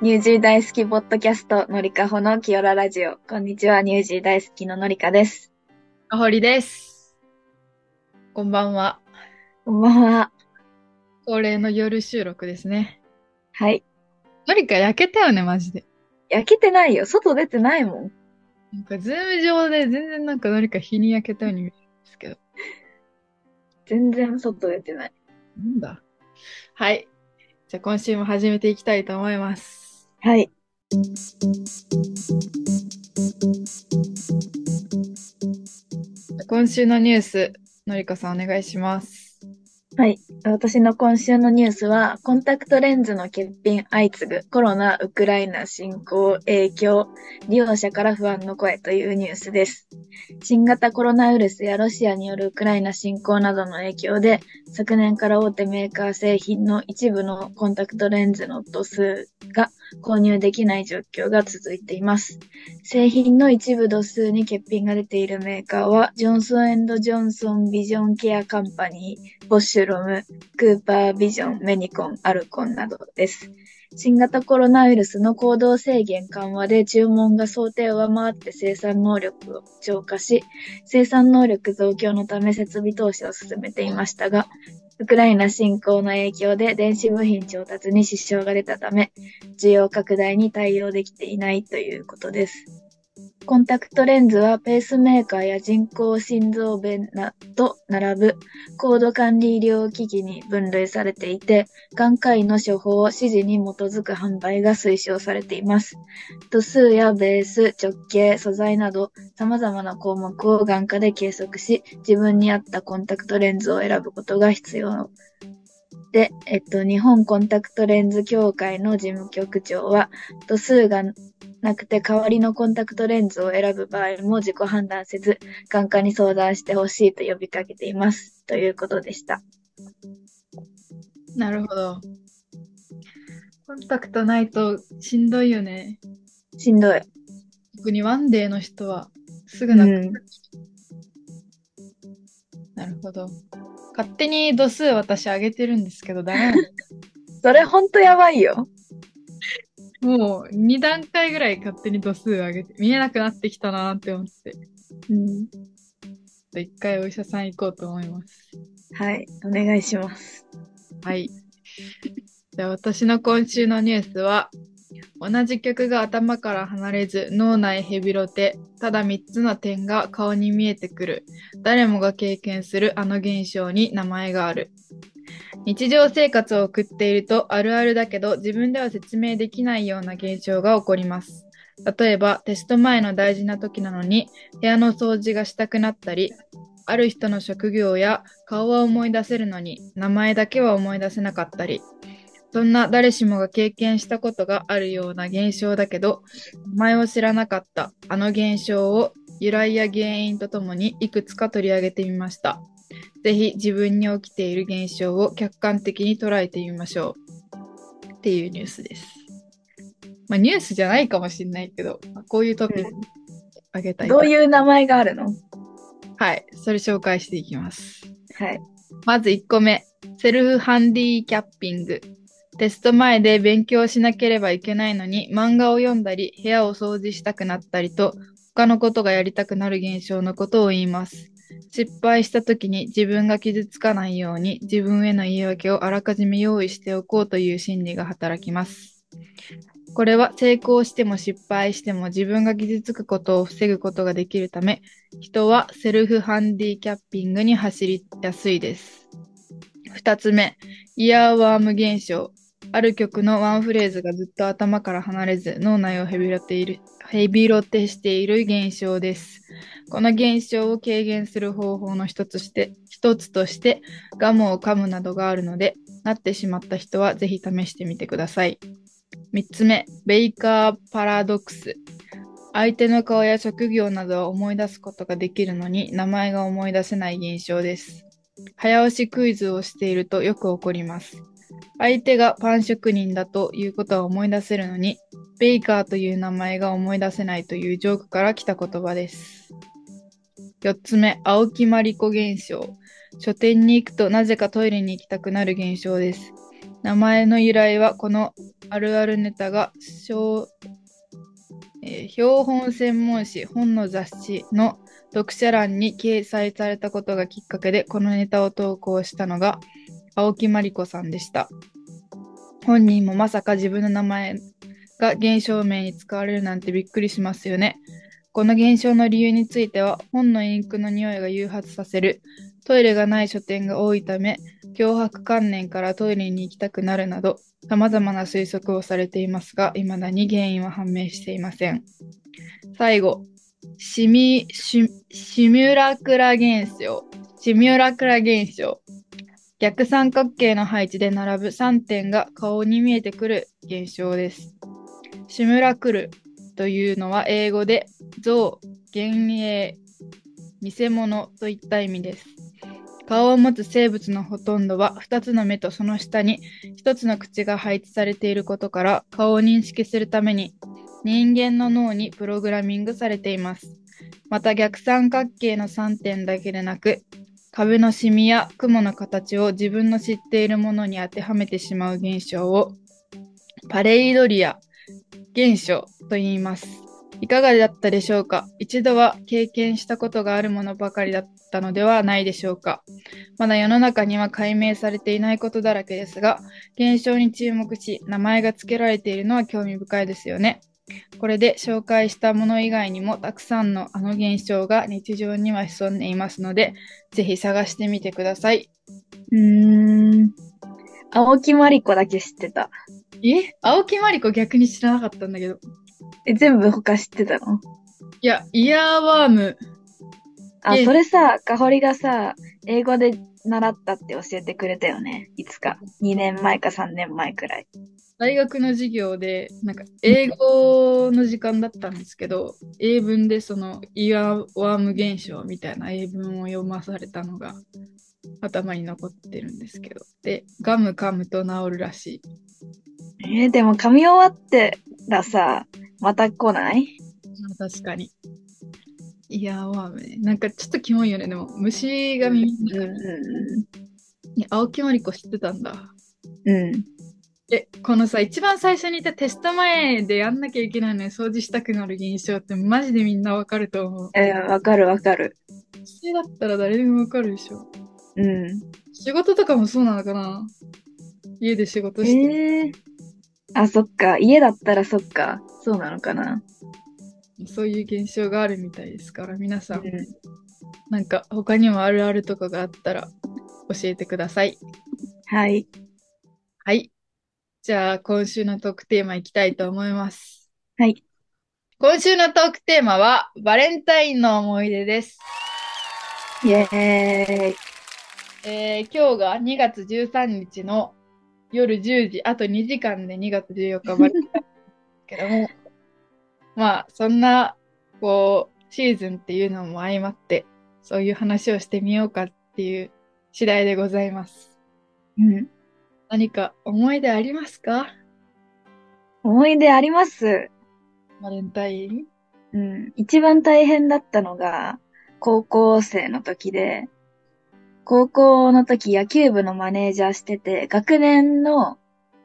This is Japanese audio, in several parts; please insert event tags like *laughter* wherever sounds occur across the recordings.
ニュージー大好きポッドキャスト、のりかほの清良ラジオ。こんにちは、ニュージー大好きののりかです。かほりです。こんばんは。こんばんは。恒例の夜収録ですね。はい。のりか焼けたよね、マジで。焼けてないよ。外出てないもん。なんか、 Zoom 上で全然なんかのりか日に焼けたように見えるんですけど。全然外出てない。なんだ。はい。じゃあ今週も始めていきたいと思います。はい。今週のニュース、のりかさんお願いします。はい。私の今週のニュースは、コンタクトレンズの欠品相次ぐコロナ、ウクライナ侵攻影響、利用者から不安の声というニュースです。新型コロナウイルスやロシアによるウクライナ侵攻などの影響で、昨年から大手メーカー製品の一部のコンタクトレンズの度数が購入できない状況が続いています。製品の一部度数に欠品が出ているメーカーは、ジョンソンジョンソンビジョンケアカンパニー、ボッシュロム、クーパービジョン、メニコン、アルコンなどです。新型コロナウイルスの行動制限緩和で注文が想定を上回って生産能力を超過し、生産能力増強のため設備投資を進めていましたが、ウクライナ侵攻の影響で電子部品調達に支障が出たため、需要拡大に対応できていないということです。コンタクトレンズはペースメーカーや人工心臓弁など並ぶ高度管理医療機器に分類されていて、眼科医の処方指示に基づく販売が推奨されています。度数やベース、直径、素材など様々な項目を眼科で計測し、自分に合ったコンタクトレンズを選ぶことが必要で、えっと、日本コンタクトレンズ協会の事務局長は、度数がなくて代わりのコンタクトレンズを選ぶ場合も自己判断せず、眼科に相談してほしいと呼びかけています。ということでした。なるほど。コンタクトないとしんどいよね。しんどい。特にワンデーの人はすぐなくなる。なるほど。勝手に度数私上げてるんですけど、ダメそれほんとやばいよ。もう2段階ぐらい勝手に度数上げて、見えなくなってきたなーって思って、うん。一回お医者さん行こうと思います。はい。お願いします。はい。じゃあ私の今週のニュースは、同じ曲が頭から離れず脳内ヘビロテ、ただ3つの点が顔に見えてくる、誰もが経験するあの現象に名前がある。日常生活を送っているとあるあるだけど自分では説明できないような現象が起こります。例えばテスト前の大事な時なのに部屋の掃除がしたくなったり、ある人の職業や顔は思い出せるのに名前だけは思い出せなかったり、そんな誰しもが経験したことがあるような現象だけど、名前を知らなかったあの現象を由来や原因とともにいくつか取り上げてみました。ぜひ自分に起きている現象を客観的に捉えてみましょう。っていうニュースです。まあニュースじゃないかもしれないけど、まあこういうトピックあげたい。どういう名前があるの？はい、それ紹介していきます。はい。まず1個目、セルフハンディキャッピング。テスト前で勉強しなければいけないのに漫画を読んだり部屋を掃除したくなったりと他のことがやりたくなる現象のことを言います。失敗した時に自分が傷つかないように自分への言い訳をあらかじめ用意しておこうという心理が働きます。これは成功しても失敗しても自分が傷つくことを防ぐことができるため人はセルフハンディキャッピングに走りやすいです。二つ目、イヤーワーム現象。ある曲のワンフレーズがずっと頭から離れず脳内をヘビロテいるヘビロテしている現象です。この現象を軽減する方法の一つして一つとしてガムを噛むなどがあるので、なってしまった人はぜひ試してみてください。三つ目、ベイカーパラドックス。相手の顔や職業などを思い出すことができるのに名前が思い出せない現象です。早押しクイズをしているとよく起こります。相手がパン職人だということは思い出せるのに、ベイカーという名前が思い出せないというジョークから来た言葉です。四つ目、青木まりこ現象。書店に行くとなぜかトイレに行きたくなる現象です。名前の由来はこのあるあるネタが小、えー標本専門誌本の雑誌の読者欄に掲載されたことがきっかけでこのネタを投稿したのが青木まりこさんでした。本人もまさか自分の名前が現象名に使われるなんてびっくりしますよね。この現象の理由については本のインクの匂いが誘発させるトイレがない書店が多いため脅迫観念からトイレに行きたくなるなど様々な推測をされていますが未だに原因は判明していません。最後、シミ、シシミュラクラ現象。シミュラクラ現象。逆三角形の配置で並ぶ3点が顔に見えてくる現象です。シミュラクルというのは英語で像、幻影、偽物といった意味です。顔を持つ生物のほとんどは2つの目とその下に1つの口が配置されていることから顔を認識するために人間の脳にプログラミングされています。また逆三角形の3点だけでなく壁のシミや雲の形を自分の知っているものに当てはめてしまう現象をパレイドリア現象と言います。いかがだったでしょうか？一度は経験したことがあるものばかりだったのではないでしょうか？まだ世の中には解明されていないことだらけですが、現象に注目し、名前が付けられているのは興味深いですよね。これで紹介したもの以外にもたくさんのあの現象が日常には潜んでいますので、ぜひ探してみてください。うーん。青木まりこだけ知ってた。え？青木まりこ逆に知らなかったんだけど。え、全部他知ってたの？いや、イヤーワーム。あ、え？それさ、かほりがさ、英語で習ったって教えてくれたよね。いつか。2年前か3年前くらい。大学の授業で、なんか英語の時間だったんですけど、英文でそのイヤーワーム現象みたいな英文を読まされたのが頭に残ってるんですけど。で、ガム噛むと治るらしい。えーでも噛み終わってらさ、また来ない？まあ確かに。イヤーワームね。なんかちょっとキモいよね。でも虫が耳にうんうに青木まりこ知ってたんだ。んうん。うん。え、このさ、一番最初に言ったテスト前でやんなきゃいけないのに掃除したくなる現象ってマジでみんなわかると思う。えーわかるわかる。女性だったら誰でもわかるでしょ。うん。仕事とかもそうなのかな家で仕事して。えー、あ、そっか。家だったらそっか。そうなのかな。そういう現象があるみたいですから、皆さん、うんなんか他にもあるあるとかがあったら教えてください。はい。はい。じゃあ、今週のトークテーマいきたいと思います。はい。今週のトークテーマは、バレンタインの思い出です。イェーイ。えー今日が2月13日の夜10時、あと2時間で2月14日バレンタインですけども、*laughs* まあ、そんな、こう、シーズンっていうのも相まって、そういう話をしてみようかっていう次第でございます。うん。何か思い出ありますか？思い出あります。バレンタイン？うん。一番大変だったのが、高校生の時で、高校の時野球部のマネージャーしてて、学年の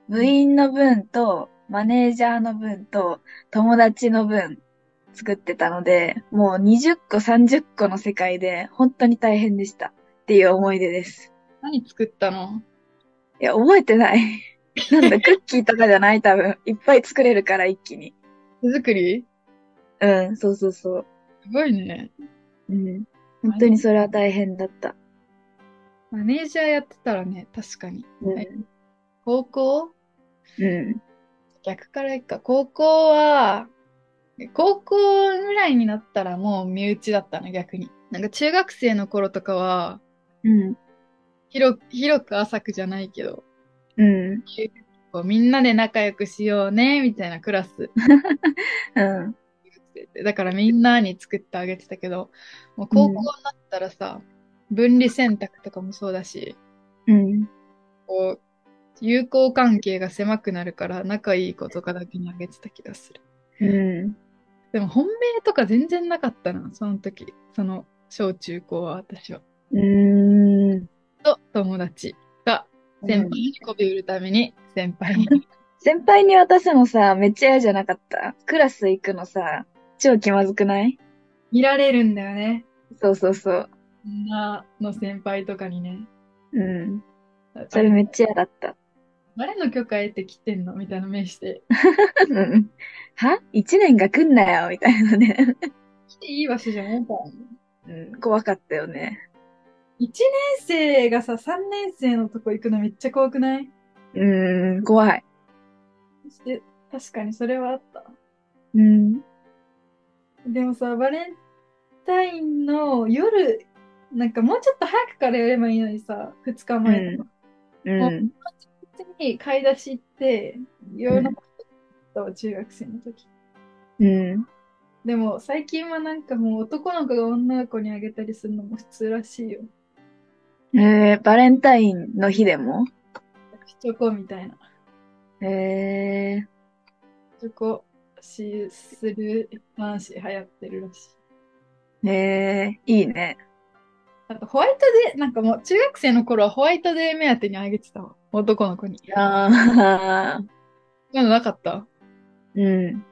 部員の分と、マネージャーの分と、友達の分作ってたので、もう20個30個の世界で、本当に大変でした。っていう思い出です。何作ったの？いや、覚えてない。*laughs* なんだ、*laughs* クッキーとかじゃない多分。いっぱい作れるから、一気に。手作り？うん、そうそうそう。すごいね。うん。本当にそれは大変だった。マネージャーやってたらね、確かに。うん。はい高校？うん。逆からいくか。高校は、高校ぐらいになったらもう身内だったの、逆に。なんか中学生の頃とかは、うん。広く、広く浅くじゃないけど、うん。こうみんなで仲良くしようね、みたいなクラス。*laughs* うん。だからみんなに作ってあげてたけど、もう高校になったらさ、分離選択とかもそうだし、うん。こう、友好関係が狭くなるから仲いい子とかだけにあげてた気がする。うん。でも本命とか全然なかったな、その時。その小中高は私は。うーん。と友達が先輩に媚び売るために、先輩に。*laughs* 先輩に渡すのさ、めっちゃ嫌じゃなかった？クラス行くのさ、超気まずくない？見られるんだよね。そうそうそう。女の先輩とかにね。うん。それめっちゃ嫌だった。誰の許可得て来てんの？みたいな目して。うん。は？一年が来んなよみたいなね。来 *laughs* ていい場所じゃないから。うん、怖かったよね。一年生がさ、三年生のとこ行くのめっちゃ怖くない？うーん、怖い。そして、確かにそれはあった。うん。でもさ、バレンタインの夜、なんかもうちょっと早くからやればいいのにさ、二日前とか。うん。普通に買い出し行って、夜中だったわ、中学生の時。うん。でも最近はなんかもう男の子が女の子にあげたりするのも普通らしいよ。えー、バレンタインの日でも？チョコみたいな。えチョコしする男子流行ってるらしい。ー、えー、いいね。あとホワイトデー、なんかもう中学生の頃はホワイトデー目当てにあげてたわ。男の子に。あー、まだなかった？うん。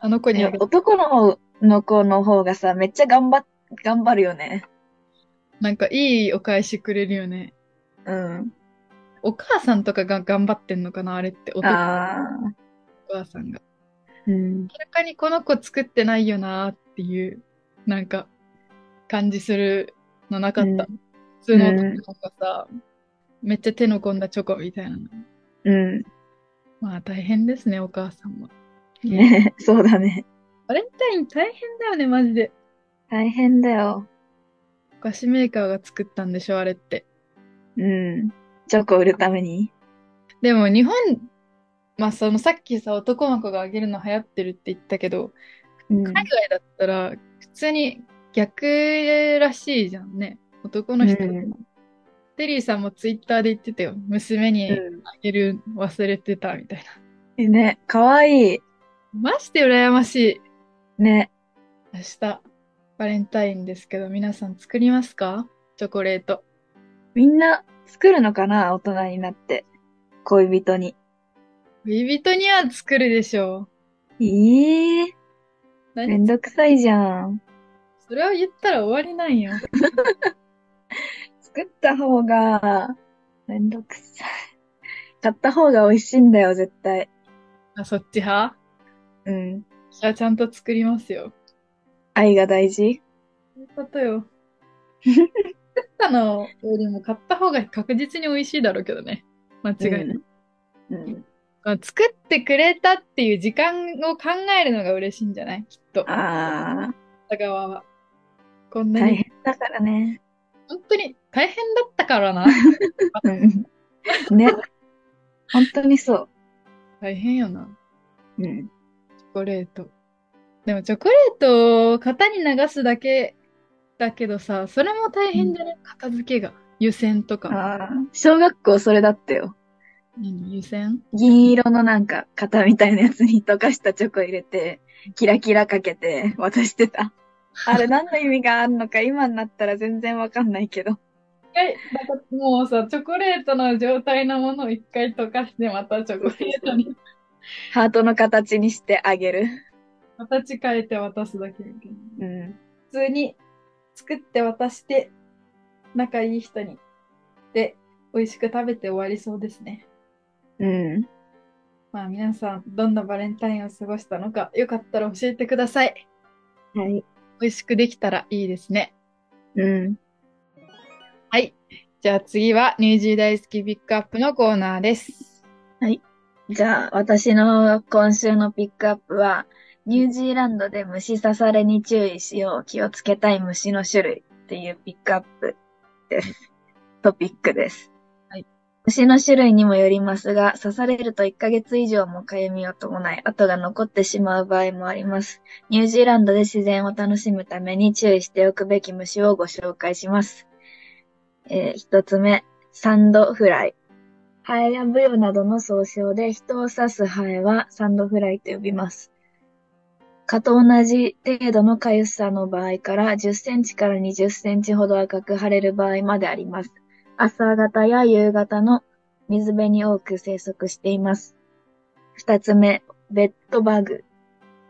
あの子にあげ男の子の方がさ、めっちゃ頑張っ、頑張るよね。なんかいいお返しくれるよね。うん。お母さんとかが頑張ってんのかなあれって。お母さんが。ー、うん。明らかにこの子作ってないよなっていう、なんか、感じするのなかった。うん普通の男の子がさ、めっちゃ手の込んだチョコみたいなの。うん。まあ大変ですね、お母さんも。ね、*laughs* そうだね。バレンタイン大変だよね、マジで。大変だよ。お菓子メーカーが作ったんでしょ、あれって。うん。チョコ売るために？でも日本、まあそのさっきさ、男の子があげるの流行ってるって言ったけど、うん海外だったら普通に逆らしいじゃんね。男の人。うんテリーさんもツイッターで言ってたよ。娘にあげる忘れてたみたいな。ね、かわいい。マジで羨ましい。ね。明日、バレンタインですけど、皆さん作りますか？チョコレート。みんな作るのかな？大人になって。恋人に。恋人には作るでしょええー、う。め何んどくさいじゃん。それを言ったら終わりなんよ。*laughs* 作った方が、めんどくさい。買った方が美味しいんだよ、絶対。あ、そっち派？うん。じゃあちゃんと作りますよ。愛が大事？そういうことよ。作ったのよりも買った方が確実に美味しいだろうけどね。間違いない。うん。うん。まあ作ってくれたっていう時間を考えるのが嬉しいんじゃない？きっと。あ片側は。こんあ、大なに、変だからね。本当に大変だったからな。*laughs* うん。ね。本当にそ大変よな。う。うん。チョコレート。でもチョコレートを型に流すだけだけどさ、それも大変じゃない、片付けが。湯煎とか。小学校それだったよ。何？湯煎？銀色のなんか型みたいなやつに溶かしたチョコ入れて、キラキラかけて渡してた。あれ何の意味があるのか今になったら全然わかんないけど。はい、なんかもうさ、チョコレートの状態のものを一回溶かして、またチョコレートにハートの形にしてあげる。形変えて渡すだけだけど。うん。普通に作って渡して、仲いい人に。で、美味しく食べて終わりそうですね。うん。まあ皆さん、どんなバレンタインを過ごしたのか、よかったら教えてください。はい。美味しくできたらいいですね。うん。はい。じゃあ次は、ニュージー大好きピックアップのコーナーです。じゃあ、私の今週のピックアップは、ニュージーランドで虫刺されに注意しよう、気をつけたい虫の種類っていうピックアップです。*laughs* トピックです。はい。虫の種類にもよりますが、刺されると1ヶ月以上も痒みを伴い、跡が残ってしまう場合もあります。ニュージーランドで自然を楽しむために注意しておくべき虫をご紹介します。えー一つ目、サンドフライ。ハエやブヨなどの総称で人を刺すハエはサンドフライと呼びます。蚊と同じ程度の痒さの場合から10センチから20センチほど赤く腫れる場合まであります。朝方や夕方の水辺に多く生息しています。二つ目、ベッドバグ。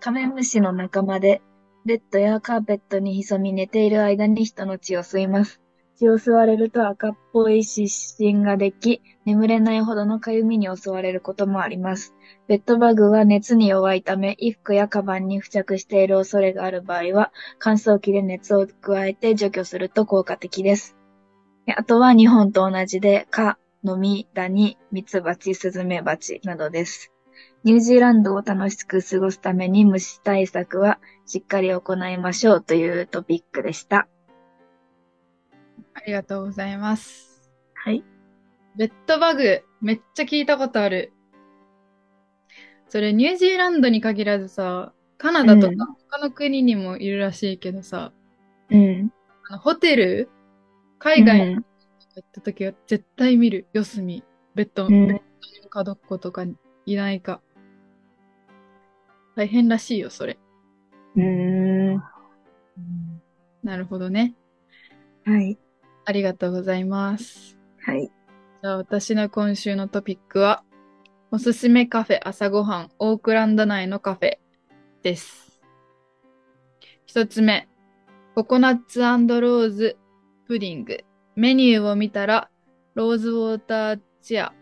カメムシの仲間で、ベッドやカーペットに潜み寝ている間に人の血を吸います。血を吸われると赤っぽい湿疹ができ、眠れないほどのかゆみに襲われることもあります。ベッドバグは熱に弱いため、衣服やカバンに付着している恐れがある場合は、乾燥機で熱を加えて除去すると効果的です。あとは日本と同じで、蚊、ノミ、ダニ、ミツバチ、スズメバチなどです。ニュージーランドを楽しく過ごすために虫対策はしっかり行いましょうというトピックでした。ありがとうございます。はい。ベッドバグ、めっちゃ聞いたことある。それニュージーランドに限らずさ、カナダとかうん他の国にもいるらしいけどさ、うん。あのホテル海外にうん行った時は絶対見る。四隅。ベッド、うんベッドに角っことかいないか。大変らしいよ、それ。うーん。なるほどね。はい。ありがとうございます。はい。じゃあ私の今週のトピックは、おすすめカフェ朝ごはん、オークランド内のカフェです。一つ目、ココナッツローズプディング。メニューを見たら、ローズウォーターチア、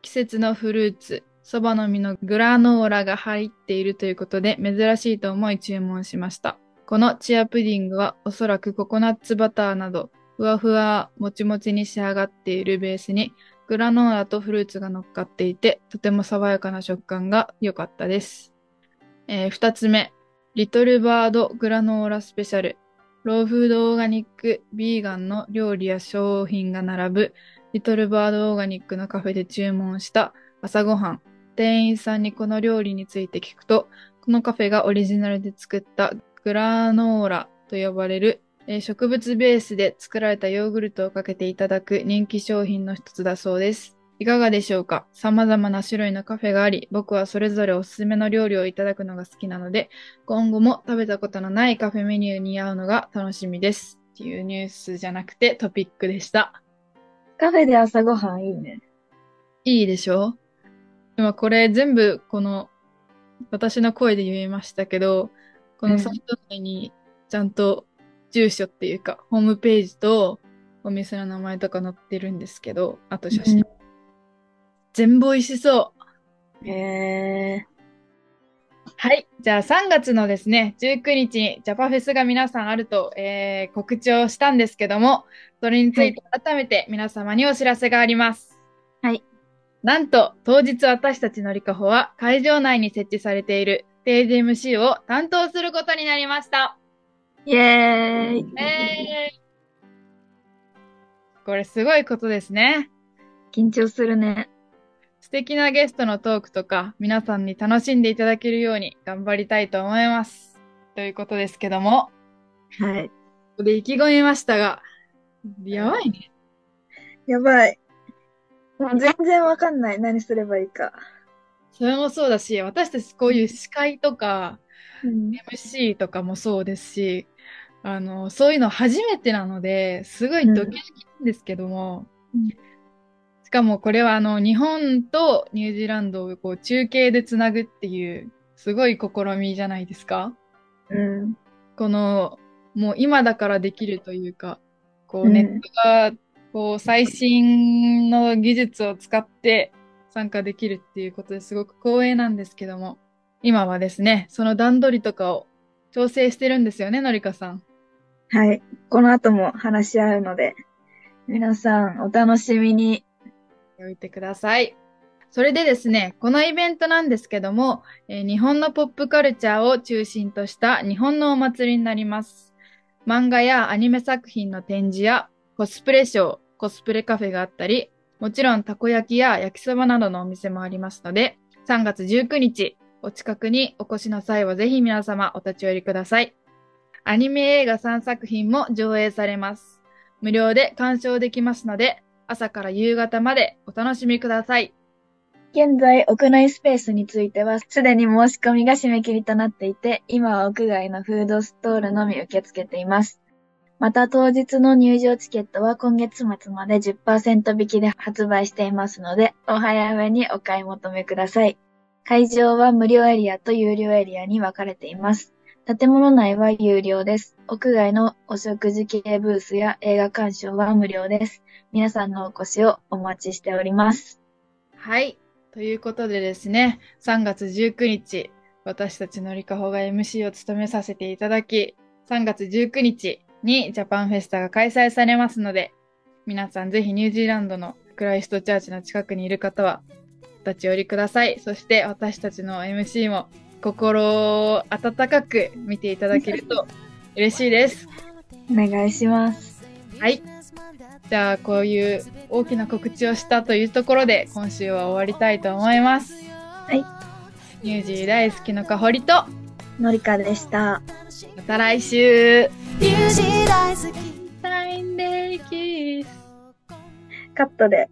季節のフルーツ、そばの実のグラノーラが入っているということで珍しいと思い注文しました。このチアプディングはおそらくココナッツバターなどふわふわもちもちに仕上がっているベースにグラノーラとフルーツが乗っかっていてとても爽やかな食感が良かったです。えー二つ目、リトルバードグラノーラスペシャル。ローフードオーガニック、ビーガンの料理や商品が並ぶリトルバードオーガニックのカフェで注文した朝ごはん。店員さんにこの料理について聞くと、このカフェがオリジナルで作ったグラノーラと呼ばれる、えー植物ベースで作られたヨーグルトをかけていただく人気商品の一つだそうです。いかがでしょうか？様々な種類のカフェがあり、僕はそれぞれおすすめの料理をいただくのが好きなので、今後も食べたことのないカフェメニューに合うのが楽しみです。っていうニュースじゃなくてトピックでした。カフェで朝ごはんいいね。いいでしょ？今これ全部この私の声で言いましたけど、このサイト内にちゃんと住所っていうか、ホームページとお店の名前とか載ってるんですけど、あと写真。うん全部美味しそう。へえはい。じゃあ3月のですね、19日にジャパフェスが皆さんあると、えー告知をしたんですけども、それについて改めて皆様にお知らせがあります。はい。なんと、当日私たちのりかほは会場内に設置されているステージ MC を担当することになりました。イェーイえーこれすごいことですね。緊張するね。素敵なゲストのトークとか皆さんに楽しんでいただけるように頑張りたいと思います。ということですけども、はい。ここで意気込みましたが、やばいね。やばい。もう全然わかんない。何すればいいか。それもそうだし、私たちこういう司会とかうん。MC とかもそうですし、あの、そういうの初めてなので、すごいドキドキなんですけども、うん。しかもこれはあの、日本とニュージーランドをこう中継でつなぐっていう、すごい試みじゃないですか。うん。この、もう今だからできるというか、こううん。ネットが、こう最新の技術を使って参加できるっていうことですごく光栄なんですけども、今はですね、その段取りとかを調整してるんですよね、のりかさん。はい。この後も話し合うので、皆さんお楽しみに。おいてください。それでですね、このイベントなんですけども、えー日本のポップカルチャーを中心とした日本のお祭りになります。漫画やアニメ作品の展示やコスプレショー、コスプレカフェがあったり、もちろんたこ焼きや焼きそばなどのお店もありますので、3月19日、お近くにお越しの際はぜひ皆様お立ち寄りください。アニメ映画3作品も上映されます。無料で鑑賞できますので、朝から夕方までお楽しみください。現在、屋内スペースについては、すでに申し込みが締め切りとなっていて、今は屋外のフードストールのみ受け付けています。また当日の入場チケットは今月末まで10%引きで発売していますので、お早めにお買い求めください。会場は無料エリアと有料エリアに分かれています。建物内は有料です。屋外のお食事系ブースや映画鑑賞は無料です。皆さんのお越しをお待ちしております。はい。ということでですね、3月19日、私たちのりかほが MC を務めさせていただき、3月19日にジャパンフェスタが開催されますので、皆さんぜひニュージーランドのクライストチャーチの近くにいる方は、お立ち寄りください。そして私たちの MC も心を温かく見ていただけると嬉しいです。お願いします。はい。じゃあ、こういう大きな告知をしたというところで、今週は終わりたいと思います。はい。ニュージー大好きのかほりと、のりかでした。また来週ニュージー大好きサインデーキースカットで。